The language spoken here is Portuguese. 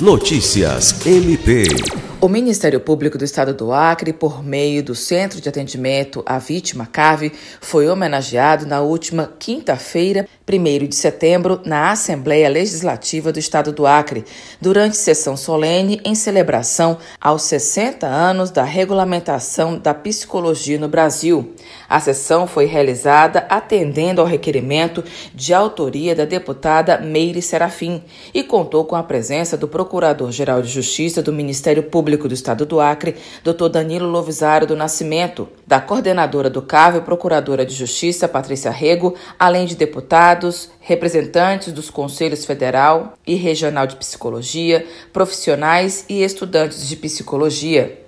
Notícias MP. O Ministério Público do Estado do Acre, por meio do Centro de Atendimento à Vítima CAVE, foi homenageado na última quinta-feira, 1 de setembro, na Assembleia Legislativa do Estado do Acre, durante sessão solene em celebração aos 60 anos da regulamentação da psicologia no Brasil. A sessão foi realizada atendendo ao requerimento de autoria da deputada Meire Serafim e contou com a presença do Procurador-Geral de Justiça do Ministério Público do Estado do Acre, Dr. Danilo Lovisário do Nascimento, da coordenadora do CAV, Procuradora de Justiça, Patrícia Rego, além de deputados, representantes dos Conselhos Federal e Regional de Psicologia, profissionais e estudantes de psicologia.